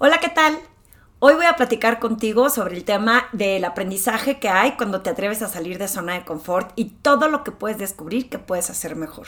Hola, ¿qué tal? Hoy voy a platicar contigo sobre el tema del aprendizaje que hay cuando te atreves a salir de zona de confort y todo lo que puedes descubrir que puedes hacer mejor.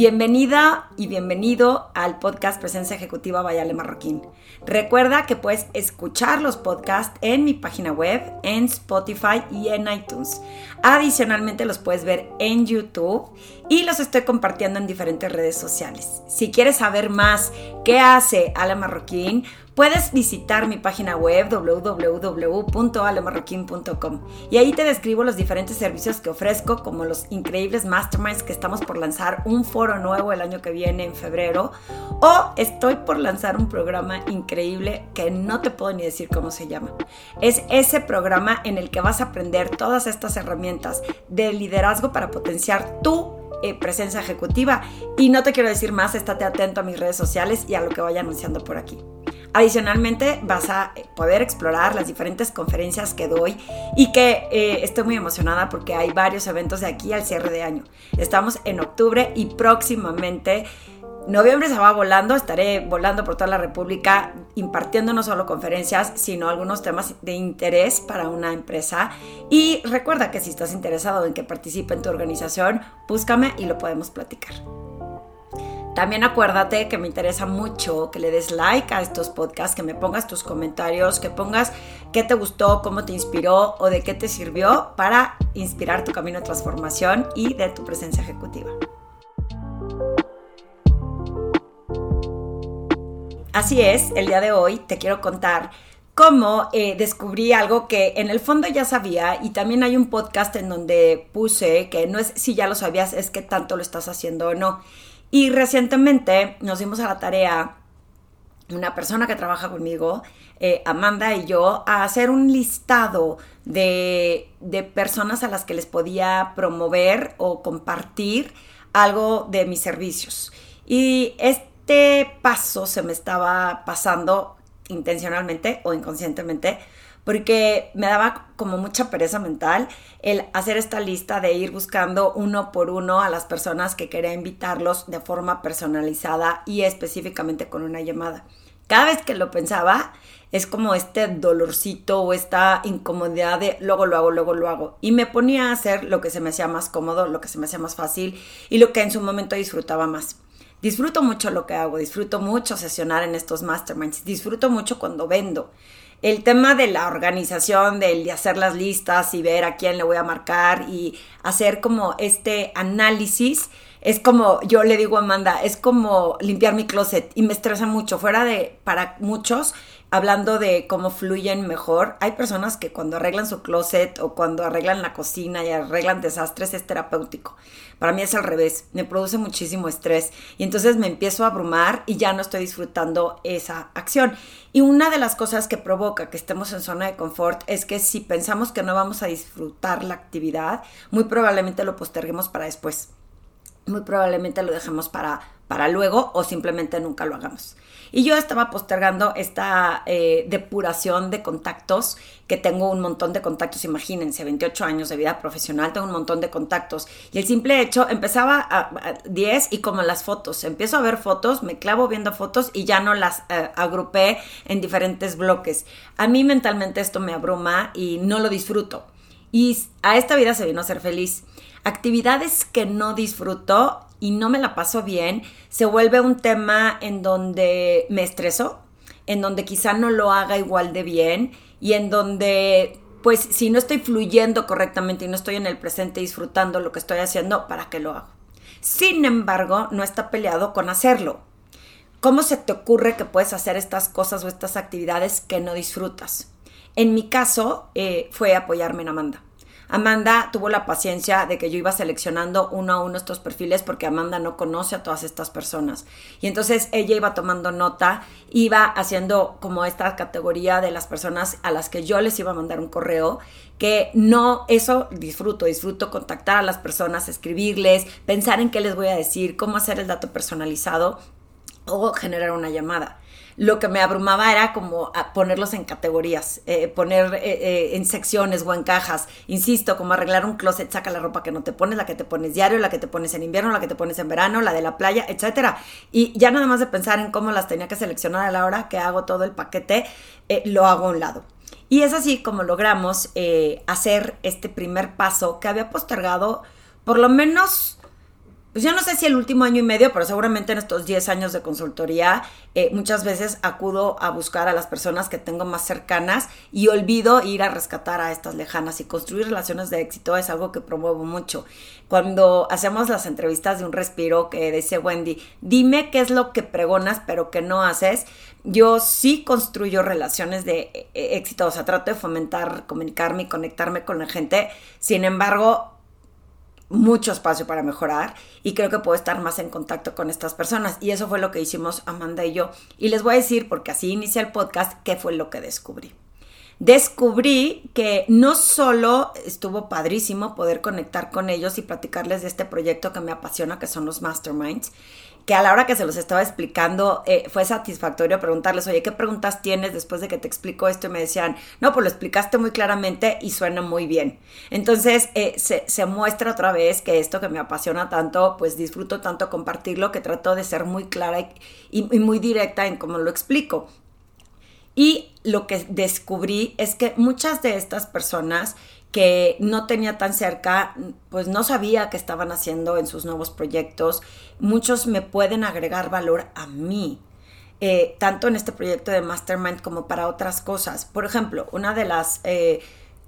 Bienvenida y bienvenido al podcast Presencia Ejecutiva Vayale Marroquín. Recuerda que puedes escuchar los podcasts en mi página web, en Spotify y en iTunes. Adicionalmente los puedes ver en YouTube y los estoy compartiendo en diferentes redes sociales. Si quieres saber más qué hace Ale Marroquín, puedes visitar mi página web www.alemarroquín.com y ahí te describo los diferentes servicios que ofrezco, como los increíbles masterminds que estamos por lanzar un foro nuevo el año que viene en febrero, o estoy por lanzar un programa increíble que no te puedo ni decir cómo se llama. Es ese programa en el que vas a aprender todas estas herramientas de liderazgo para potenciar tu eh, presencia ejecutiva. Y no te quiero decir más, estate atento a mis redes sociales y a lo que vaya anunciando por aquí. Adicionalmente vas a poder explorar las diferentes conferencias que doy y que eh, estoy muy emocionada porque hay varios eventos de aquí al cierre de año. Estamos en octubre y próximamente Noviembre se va volando, estaré volando por toda la República impartiendo no solo conferencias, sino algunos temas de interés para una empresa. Y recuerda que si estás interesado en que participe en tu organización, búscame y lo podemos platicar. También acuérdate que me interesa mucho que le des like a estos podcasts, que me pongas tus comentarios, que pongas qué te gustó, cómo te inspiró o de qué te sirvió para inspirar tu camino de transformación y de tu presencia ejecutiva. Así es, el día de hoy te quiero contar cómo eh, descubrí algo que en el fondo ya sabía y también hay un podcast en donde puse que no es si ya lo sabías, es que tanto lo estás haciendo o no. Y recientemente nos dimos a la tarea, una persona que trabaja conmigo, eh, Amanda y yo, a hacer un listado de, de personas a las que les podía promover o compartir algo de mis servicios. Y este paso se me estaba pasando intencionalmente o inconscientemente porque me daba como mucha pereza mental el hacer esta lista de ir buscando uno por uno a las personas que quería invitarlos de forma personalizada y específicamente con una llamada. Cada vez que lo pensaba, es como este dolorcito o esta incomodidad de luego lo hago, luego lo hago. Y me ponía a hacer lo que se me hacía más cómodo, lo que se me hacía más fácil y lo que en su momento disfrutaba más. Disfruto mucho lo que hago, disfruto mucho sesionar en estos masterminds, disfruto mucho cuando vendo el tema de la organización, del de hacer las listas y ver a quién le voy a marcar y hacer como este análisis, es como, yo le digo a Amanda, es como limpiar mi closet y me estresa mucho. Fuera de, para muchos, hablando de cómo fluyen mejor, hay personas que cuando arreglan su closet o cuando arreglan la cocina y arreglan desastres es terapéutico. Para mí es al revés, me produce muchísimo estrés y entonces me empiezo a abrumar y ya no estoy disfrutando esa acción. Y una de las cosas que provoca que estemos en zona de confort es que si pensamos que no vamos a disfrutar la actividad, muy probablemente lo posterguemos para después muy probablemente lo dejemos para, para luego o simplemente nunca lo hagamos. Y yo estaba postergando esta eh, depuración de contactos, que tengo un montón de contactos, imagínense, 28 años de vida profesional, tengo un montón de contactos. Y el simple hecho, empezaba a, 10 y como las fotos, empiezo a ver fotos, me clavo viendo fotos y ya no las eh, agrupé en diferentes bloques. A mí mentalmente esto me abruma y no lo disfruto. Y a esta vida se vino a ser feliz. Actividades que no disfruto y no me la paso bien, se vuelve un tema en donde me estreso, en donde quizá no lo haga igual de bien y en donde pues si no estoy fluyendo correctamente y no estoy en el presente disfrutando lo que estoy haciendo, ¿para qué lo hago? Sin embargo, no está peleado con hacerlo. ¿Cómo se te ocurre que puedes hacer estas cosas o estas actividades que no disfrutas? En mi caso, eh, fue apoyarme en Amanda. Amanda tuvo la paciencia de que yo iba seleccionando uno a uno estos perfiles porque Amanda no conoce a todas estas personas. Y entonces ella iba tomando nota, iba haciendo como esta categoría de las personas a las que yo les iba a mandar un correo, que no, eso disfruto, disfruto contactar a las personas, escribirles, pensar en qué les voy a decir, cómo hacer el dato personalizado o generar una llamada lo que me abrumaba era como ponerlos en categorías, eh, poner eh, eh, en secciones o en cajas. Insisto, como arreglar un closet, saca la ropa que no te pones, la que te pones diario, la que te pones en invierno, la que te pones en verano, la de la playa, etcétera. Y ya nada más de pensar en cómo las tenía que seleccionar a la hora que hago todo el paquete, lo hago a un lado. Y es así como logramos hacer este primer paso que había postergado por lo menos pues yo no sé si el último año y medio, pero seguramente en estos 10 años de consultoría, eh, muchas veces acudo a buscar a las personas que tengo más cercanas y olvido ir a rescatar a estas lejanas. Y construir relaciones de éxito es algo que promuevo mucho. Cuando hacemos las entrevistas de un respiro que dice Wendy, dime qué es lo que pregonas pero que no haces, yo sí construyo relaciones de eh, éxito, o sea, trato de fomentar, comunicarme y conectarme con la gente, sin embargo, mucho espacio para mejorar y creo que puedo estar más en contacto con estas personas. Y eso fue lo que hicimos Amanda y yo. Y les voy a decir, porque así inicia el podcast, qué fue lo que descubrí. Descubrí que no solo estuvo padrísimo poder conectar con ellos y platicarles de este proyecto que me apasiona, que son los masterminds, que a la hora que se los estaba explicando eh, fue satisfactorio preguntarles, oye, ¿qué preguntas tienes después de que te explico esto? Y me decían, no, pues lo explicaste muy claramente y suena muy bien. Entonces eh, se, muestra otra vez que esto que me apasiona tanto, pues disfruto tanto compartirlo que trato de ser muy clara y, y muy directa en cómo lo explico. Y lo que descubrí es que muchas de estas personas que no tenía tan cerca, pues no sabía qué estaban haciendo en sus nuevos proyectos. Muchos me pueden agregar valor a mí, eh, tanto en este proyecto de Mastermind como para otras cosas. Por ejemplo, una de las eh,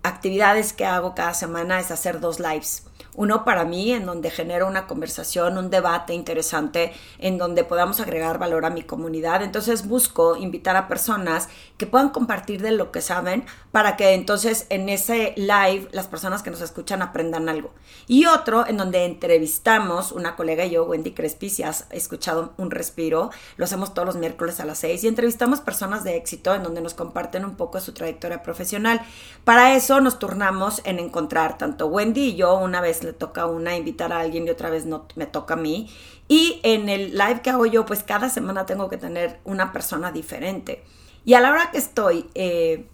actividades que hago cada semana es hacer dos lives. Uno para mí, en donde genero una conversación, un debate interesante, en donde podamos agregar valor a mi comunidad. Entonces busco invitar a personas que puedan compartir de lo que saben para que entonces en ese live las personas que nos escuchan aprendan algo. Y otro en donde entrevistamos, una colega y yo, Wendy Crespi, si has escuchado un respiro, lo hacemos todos los miércoles a las seis y entrevistamos personas de éxito en donde nos comparten un poco su trayectoria profesional. Para eso nos turnamos en encontrar tanto Wendy y yo una vez le toca a una invitar a alguien y otra vez no me toca a mí. Y en el live que hago yo, pues cada semana tengo que tener una persona diferente. Y a la hora que estoy eh,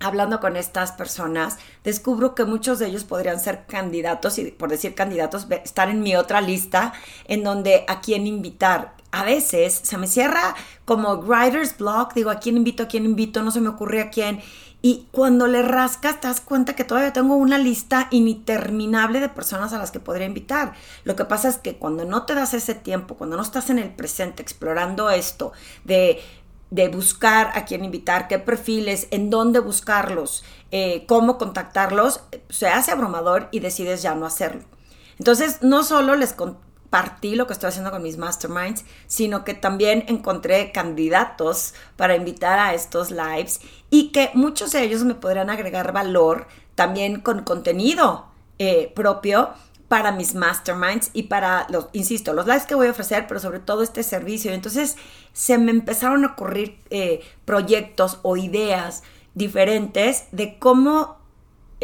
hablando con estas personas, descubro que muchos de ellos podrían ser candidatos, y por decir candidatos, estar en mi otra lista, en donde a quién invitar. A veces se me cierra como writer's block, digo, a quién invito, a quién invito, no se me ocurre a quién. Y cuando le rascas, te das cuenta que todavía tengo una lista interminable de personas a las que podría invitar. Lo que pasa es que cuando no te das ese tiempo, cuando no estás en el presente explorando esto, de, buscar a quién invitar, qué perfiles, en dónde buscarlos, eh, cómo contactarlos, se hace abrumador y decides ya no hacerlo. Entonces, no solo les, partí lo que estoy haciendo con mis masterminds, sino que también encontré candidatos para invitar a estos lives y que muchos de ellos me podrían agregar valor también con contenido eh, propio para mis masterminds y para los, insisto, los lives que voy a ofrecer, pero sobre todo este servicio. Entonces se me empezaron a ocurrir eh, proyectos o ideas diferentes de cómo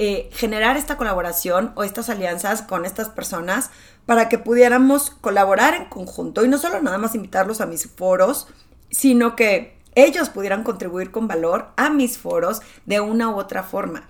eh, generar esta colaboración o estas alianzas con estas personas para que pudiéramos colaborar en conjunto y no solo nada más invitarlos a mis foros, sino que ellos pudieran contribuir con valor a mis foros de una u otra forma.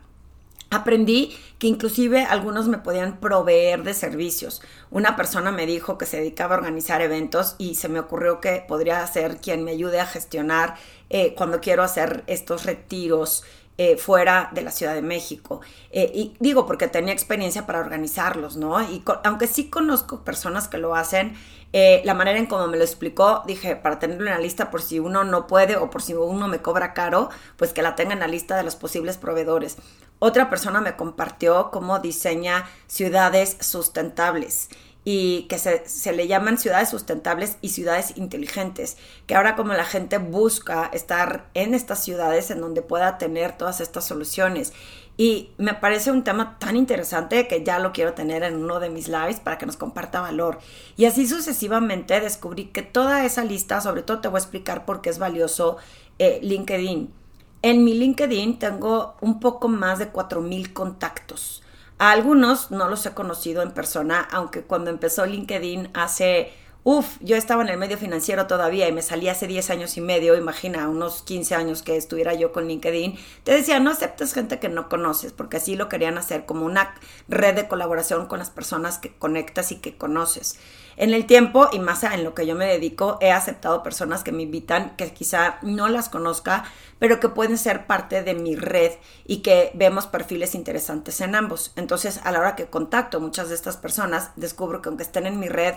Aprendí que inclusive algunos me podían proveer de servicios. Una persona me dijo que se dedicaba a organizar eventos y se me ocurrió que podría ser quien me ayude a gestionar eh, cuando quiero hacer estos retiros eh, fuera de la Ciudad de México. Eh, y digo, porque tenía experiencia para organizarlos, ¿no? Y aunque sí conozco personas que lo hacen, eh, la manera en cómo me lo explicó, dije, para tenerlo en la lista por si uno no puede o por si uno me cobra caro, pues que la tenga en la lista de los posibles proveedores. Otra persona me compartió cómo diseña ciudades sustentables y que se, le llaman ciudades sustentables y ciudades inteligentes, que ahora como la gente busca estar en estas ciudades en donde pueda tener todas estas soluciones. Y me parece un tema tan interesante que ya lo quiero tener en uno de mis lives para que nos comparta valor. Y así sucesivamente descubrí que toda esa lista, sobre todo te voy a explicar por qué es valioso eh, LinkedIn. En mi LinkedIn tengo un poco más de 4.000 contactos algunos no los he conocido en persona, aunque cuando empezó LinkedIn hace Uf, yo estaba en el medio financiero todavía y me salí hace 10 años y medio, imagina, unos 15 años que estuviera yo con LinkedIn, te decía, no aceptes gente que no conoces, porque así lo querían hacer como una red de colaboración con las personas que conectas y que conoces. En el tiempo y más en lo que yo me dedico, he aceptado personas que me invitan, que quizá no las conozca, pero que pueden ser parte de mi red y que vemos perfiles interesantes en ambos. Entonces, a la hora que contacto muchas de estas personas, descubro que aunque estén en mi red,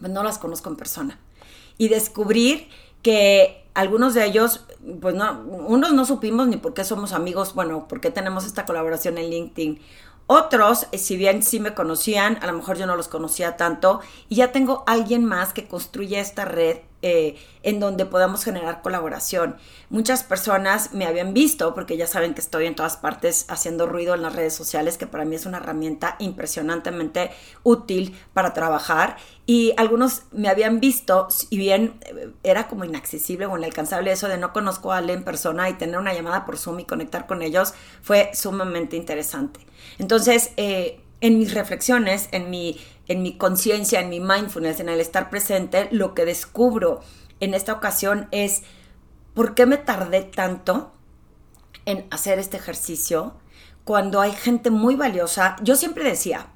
pues no las conozco en persona. Y descubrir que algunos de ellos, pues no, unos no supimos ni por qué somos amigos, bueno, por qué tenemos esta colaboración en LinkedIn. Otros, eh, si bien sí me conocían, a lo mejor yo no los conocía tanto y ya tengo alguien más que construye esta red eh, en donde podamos generar colaboración. Muchas personas me habían visto, porque ya saben que estoy en todas partes haciendo ruido en las redes sociales, que para mí es una herramienta impresionantemente útil para trabajar. Y algunos me habían visto, y bien eh, era como inaccesible o inalcanzable eso de no conozco a alguien en persona y tener una llamada por Zoom y conectar con ellos, fue sumamente interesante. Entonces, eh, en mis reflexiones, en mi, en mi conciencia, en mi mindfulness, en el estar presente, lo que descubro en esta ocasión es por qué me tardé tanto en hacer este ejercicio cuando hay gente muy valiosa. Yo siempre decía,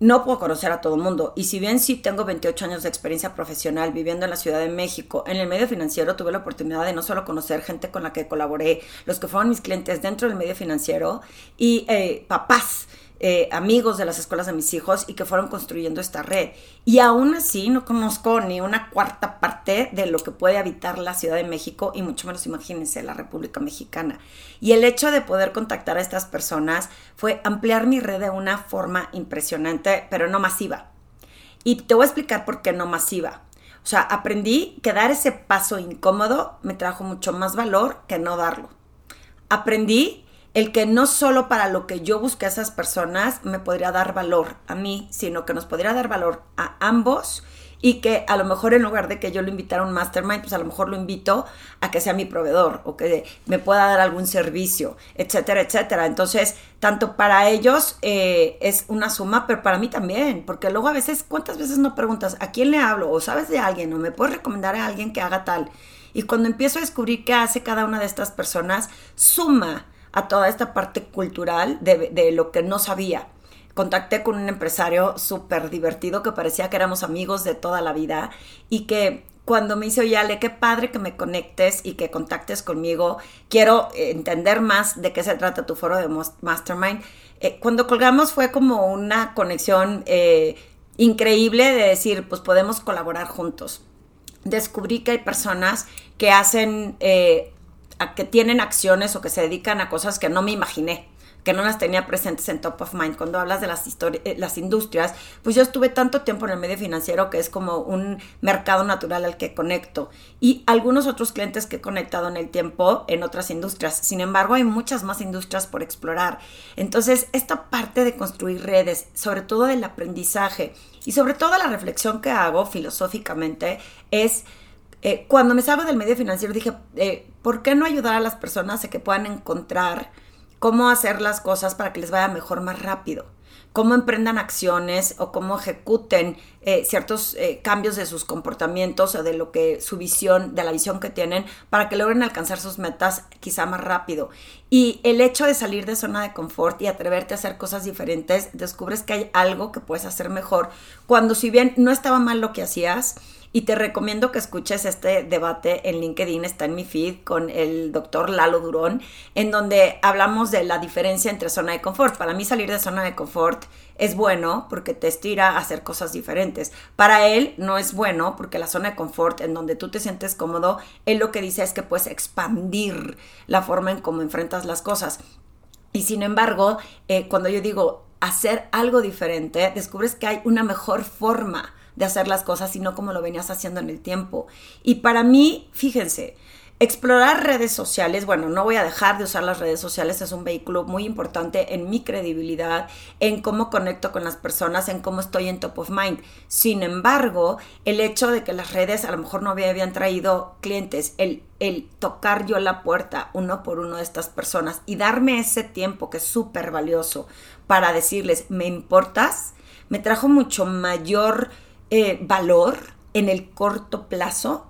no puedo conocer a todo el mundo. Y si bien sí tengo 28 años de experiencia profesional viviendo en la Ciudad de México, en el medio financiero tuve la oportunidad de no solo conocer gente con la que colaboré, los que fueron mis clientes dentro del medio financiero y eh, papás eh, amigos de las escuelas de mis hijos y que fueron construyendo esta red. Y aún así no conozco ni una cuarta parte de lo que puede habitar la Ciudad de México y mucho menos imagínense la República Mexicana. Y el hecho de poder contactar a estas personas fue ampliar mi red de una forma impresionante, pero no masiva. Y te voy a explicar por qué no masiva. O sea, aprendí que dar ese paso incómodo me trajo mucho más valor que no darlo. Aprendí el que no solo para lo que yo busqué a esas personas me podría dar valor a mí, sino que nos podría dar valor a ambos y que a lo mejor en lugar de que yo lo invitara a un mastermind, pues a lo mejor lo invito a que sea mi proveedor o que me pueda dar algún servicio, etcétera, etcétera. Entonces, tanto para ellos eh, es una suma, pero para mí también, porque luego a veces, ¿cuántas veces no preguntas a quién le hablo o sabes de alguien o me puedes recomendar a alguien que haga tal? Y cuando empiezo a descubrir qué hace cada una de estas personas, suma a toda esta parte cultural de, lo que no sabía. Contacté con un empresario súper divertido que parecía que éramos amigos de toda la vida y que cuando me dice, oye, Ale, qué padre que me conectes y que contactes conmigo, quiero entender más de qué se trata tu foro de Mastermind. Eh, cuando colgamos fue como una conexión eh, increíble de decir, pues podemos colaborar juntos. Descubrí que hay personas que hacen eh, a que tienen acciones o que se dedican a cosas que no me imaginé que no las tenía presentes en top of mind. Cuando hablas de las, eh, las industrias, pues yo estuve tanto tiempo en el medio financiero que es como un mercado natural al que conecto. Y algunos otros clientes que he conectado en el tiempo en otras industrias. Sin embargo, hay muchas más industrias por explorar. Entonces, esta parte de construir redes, sobre todo del aprendizaje y sobre todo la reflexión que hago filosóficamente, es eh, cuando me salgo del medio financiero dije, eh, ¿por qué no ayudar a las personas a que puedan encontrar cómo hacer las cosas para que les vaya mejor más rápido? cómo emprendan acciones o cómo ejecuten eh, ciertos cambios de sus comportamientos o de lo que su visión, de la visión que tienen, para que logren alcanzar sus metas quizá más rápido. Y el hecho de salir de zona de confort y atreverte a hacer cosas diferentes, descubres que hay algo que puedes hacer mejor. Cuando si bien no estaba mal lo que hacías, y te recomiendo que escuches este debate en LinkedIn, está en mi feed con el doctor Lalo Durón, en donde hablamos de la diferencia entre zona de confort. Para mí salir de zona de confort es bueno porque te estira a hacer cosas diferentes. Para él no es bueno porque la zona de confort en donde tú te sientes cómodo, él lo que dice es que puedes expandir la forma en cómo enfrentas las cosas. Y sin embargo, eh, cuando yo digo hacer algo diferente, descubres que hay una mejor forma de hacer las cosas, sino como lo venías haciendo en el tiempo. Y para mí, fíjense, explorar redes sociales, bueno, no voy a dejar de usar las redes sociales, es un vehículo muy importante en mi credibilidad, en cómo conecto con las personas, en cómo estoy en top of mind. Sin embargo, el hecho de que las redes a lo mejor no habían traído clientes, el, el tocar yo la puerta uno por uno de estas personas y darme ese tiempo que es súper valioso para decirles, ¿me importas? Me trajo mucho mayor eh, valor en el corto plazo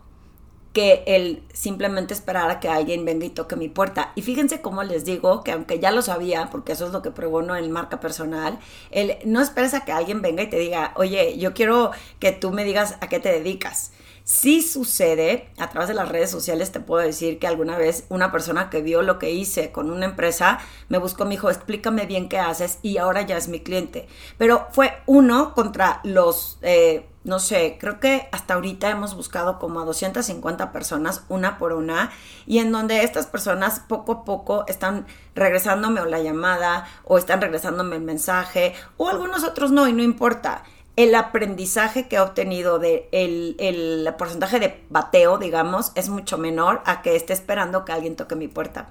que el simplemente esperar a que alguien venga y toque mi puerta. Y fíjense cómo les digo que aunque ya lo sabía, porque eso es lo que pregono en marca personal, el no esperes a que alguien venga y te diga, oye, yo quiero que tú me digas a qué te dedicas. Sí sucede, a través de las redes sociales te puedo decir que alguna vez una persona que vio lo que hice con una empresa me buscó, me dijo, explícame bien qué haces y ahora ya es mi cliente. Pero fue uno contra los, eh, no sé, creo que hasta ahorita hemos buscado como a 250 personas, una por una, y en donde estas personas poco a poco están regresándome la llamada o están regresándome el mensaje o algunos otros no y no importa el aprendizaje que he obtenido de el, porcentaje de bateo, digamos, es mucho menor a que esté esperando que alguien toque mi puerta.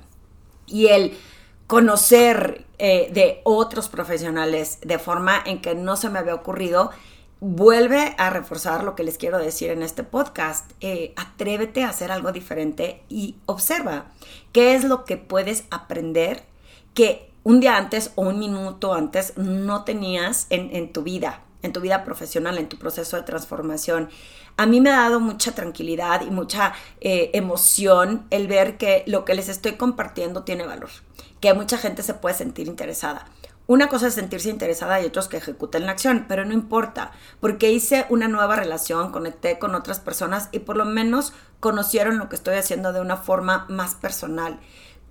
Y el conocer eh, de otros profesionales de forma en que no se me había ocurrido, vuelve a reforzar lo que les quiero decir en este podcast. Eh, atrévete a hacer algo diferente y observa qué es lo que puedes aprender que un día antes o un minuto antes no tenías en, en tu vida en tu vida profesional, en tu proceso de transformación. A mí me ha dado mucha tranquilidad y mucha eh, emoción el ver que lo que les estoy compartiendo tiene valor, que mucha gente se puede sentir interesada. Una cosa es sentirse interesada y otros que ejecuten la acción, pero no importa, porque hice una nueva relación, conecté con otras personas y por lo menos conocieron lo que estoy haciendo de una forma más personal.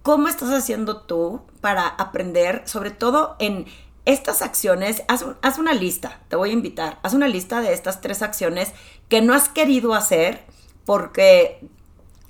¿Cómo estás haciendo tú para aprender, sobre todo en estas acciones, haz, una lista, te voy a invitar, haz una lista de estas tres acciones que no has querido hacer porque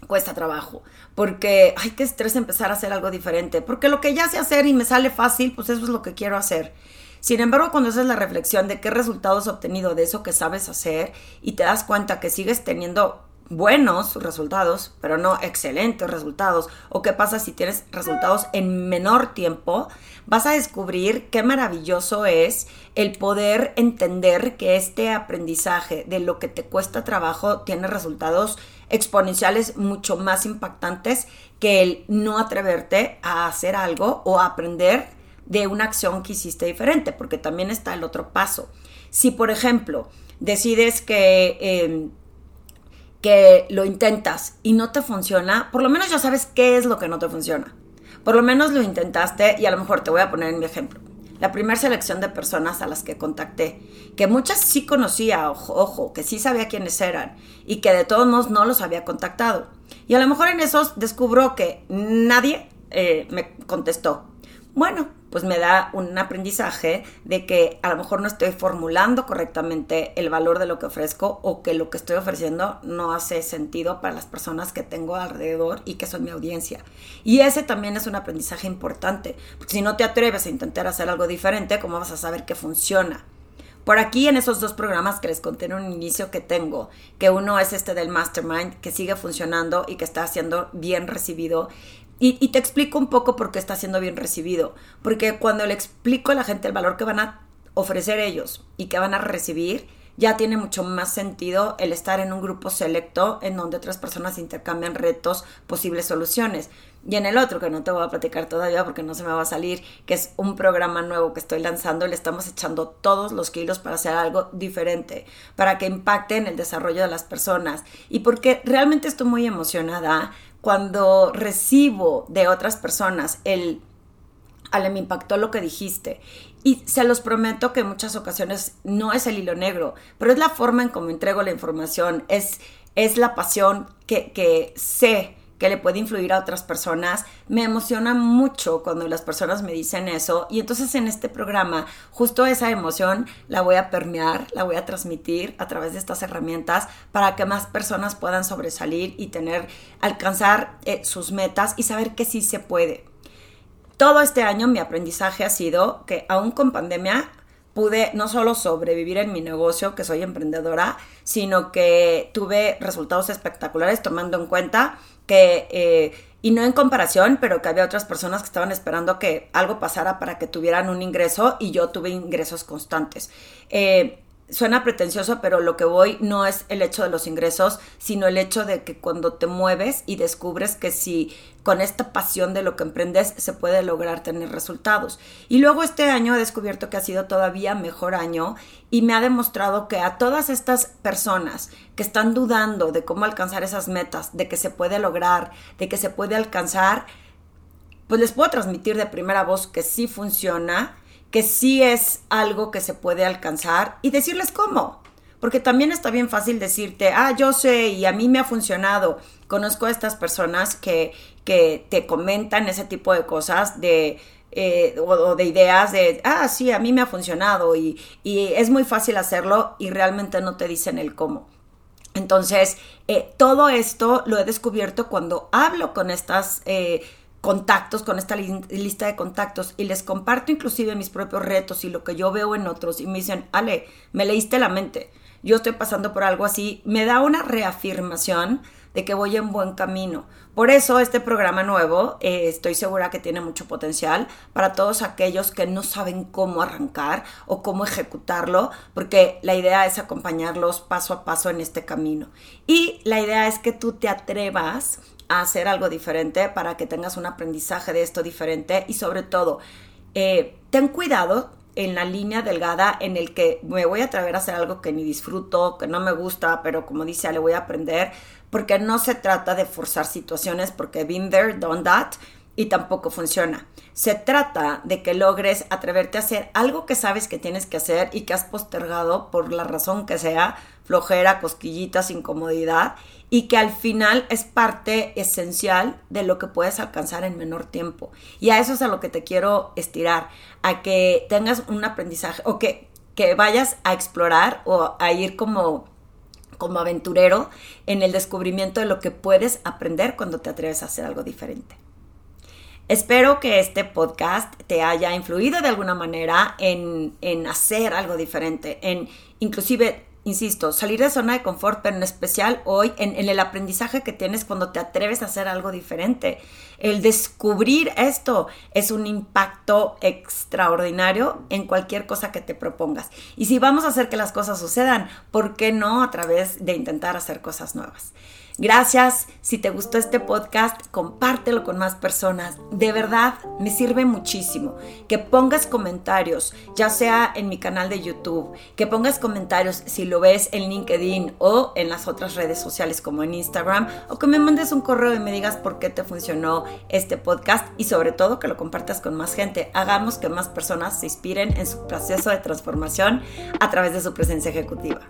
cuesta trabajo, porque hay que estrés empezar a hacer algo diferente, porque lo que ya sé hacer y me sale fácil, pues eso es lo que quiero hacer. Sin embargo, cuando haces la reflexión de qué resultados has obtenido de eso que sabes hacer y te das cuenta que sigues teniendo buenos resultados, pero no excelentes resultados, o qué pasa si tienes resultados en menor tiempo, vas a descubrir qué maravilloso es el poder entender que este aprendizaje de lo que te cuesta trabajo tiene resultados exponenciales mucho más impactantes que el no atreverte a hacer algo o a aprender de una acción que hiciste diferente, porque también está el otro paso. Si, por ejemplo, decides que... Em, que lo intentas y no te funciona, por lo menos ya sabes qué es lo que no te funciona. Por lo menos lo intentaste y a lo mejor te voy a poner en mi ejemplo. La primera selección de personas a las que contacté, que muchas sí conocía, ojo, ojo, que sí sabía quiénes eran y que de todos modos no los había contactado. Y a lo mejor en esos descubro que nadie eh, me contestó. Bueno, pues me da un aprendizaje de que a lo mejor no estoy formulando correctamente el valor de lo que ofrezco o que lo que estoy ofreciendo no hace sentido para las personas que tengo alrededor y que son mi audiencia. Y ese también es un aprendizaje importante, porque si no te atreves a intentar hacer algo diferente, ¿cómo vas a saber que funciona? Por aquí en esos dos programas que les conté en un inicio que tengo, que uno es este del Mastermind, que sigue funcionando y que está siendo bien recibido, y, te explico un poco por qué está siendo bien recibido. Porque cuando le explico a la gente el valor que van a ofrecer ellos y que van a recibir, ya tiene mucho más sentido el estar en un grupo selecto en donde otras personas intercambian retos, posibles soluciones. Y en el otro, que no te voy a platicar todavía porque no se me va a salir, que es un programa nuevo que estoy lanzando, le estamos echando todos los kilos para hacer algo diferente, para que impacte en el desarrollo de las personas. Y porque realmente estoy muy emocionada cuando recibo de otras personas el, Ale, me impactó lo que dijiste. Y se los prometo que en muchas ocasiones no es el hilo negro, pero es la forma en cómo entrego la información, es, es la pasión que, que sé que le puede influir a otras personas. Me emociona mucho cuando las personas me dicen eso y entonces en este programa justo esa emoción la voy a permear, la voy a transmitir a través de estas herramientas para que más personas puedan sobresalir y tener, alcanzar eh, sus metas y saber que sí se puede. Todo este año mi aprendizaje ha sido que aún con pandemia pude no solo sobrevivir en mi negocio, que soy emprendedora, sino que tuve resultados espectaculares tomando en cuenta que, eh, y no en comparación, pero que había otras personas que estaban esperando que algo pasara para que tuvieran un ingreso y yo tuve ingresos constantes. Eh, suena pretencioso, pero lo que voy no es el hecho de los ingresos, sino el hecho de que cuando te mueves y descubres que si con esta pasión de lo que emprendes se puede lograr tener resultados. Y luego este año he descubierto que ha sido todavía mejor año y me ha demostrado que a todas estas personas que están dudando de cómo alcanzar esas metas, de que se puede lograr, de que se puede alcanzar, pues les puedo transmitir de primera voz que sí funciona que sí es algo que se puede alcanzar y decirles cómo. Porque también está bien fácil decirte, ah, yo sé y a mí me ha funcionado. Conozco a estas personas que, que te comentan ese tipo de cosas de, eh, o, de ideas de, ah, sí, a mí me ha funcionado y, y, es muy fácil hacerlo y realmente no te dicen el cómo. Entonces, eh, todo esto lo he descubierto cuando hablo con estas eh, contactos, con esta lista de contactos y les comparto inclusive mis propios retos y lo que yo veo en otros y me dicen, Ale, me leíste la mente, yo estoy pasando por algo así, me da una reafirmación de que voy en buen camino. Por eso este programa nuevo eh, estoy segura que tiene mucho potencial para todos aquellos que no saben cómo arrancar o cómo ejecutarlo, porque la idea es acompañarlos paso a paso en este camino. Y la idea es que tú te atrevas hacer algo diferente para que tengas un aprendizaje de esto diferente y sobre todo, eh, ten cuidado en la línea delgada en el que me voy a atrever a hacer algo que ni disfruto, que no me gusta, pero como dice, le voy a aprender, porque no se trata de forzar situaciones, porque been there, done that, y tampoco funciona. Se trata de que logres atreverte a hacer algo que sabes que tienes que hacer y que has postergado por la razón que sea, flojera, cosquillitas, incomodidad, y que al final es parte esencial de lo que puedes alcanzar en menor tiempo. Y a eso es a lo que te quiero estirar, a que tengas un aprendizaje o que, que vayas a explorar o a ir como como aventurero en el descubrimiento de lo que puedes aprender cuando te atreves a hacer algo diferente. Espero que este podcast te haya influido de alguna manera en, en hacer algo diferente, en inclusive insisto, salir de zona de confort, pero en especial hoy en, el aprendizaje que tienes cuando te atreves a hacer algo diferente. El descubrir esto es un impacto extraordinario en cualquier cosa que te propongas. Y si vamos a hacer que las cosas sucedan, ¿por qué no a través de intentar hacer cosas nuevas? Gracias. Si te gustó este podcast, compártelo con más personas. De verdad, me sirve muchísimo que pongas comentarios, ya sea en mi canal de YouTube, que pongas comentarios si lo ves en LinkedIn o en las otras redes sociales como en Instagram, o que me mandes un correo y me digas por qué te funcionó este podcast y sobre todo que lo compartas con más gente. Hagamos que más personas se inspiren en su proceso de transformación a través de su presencia ejecutiva.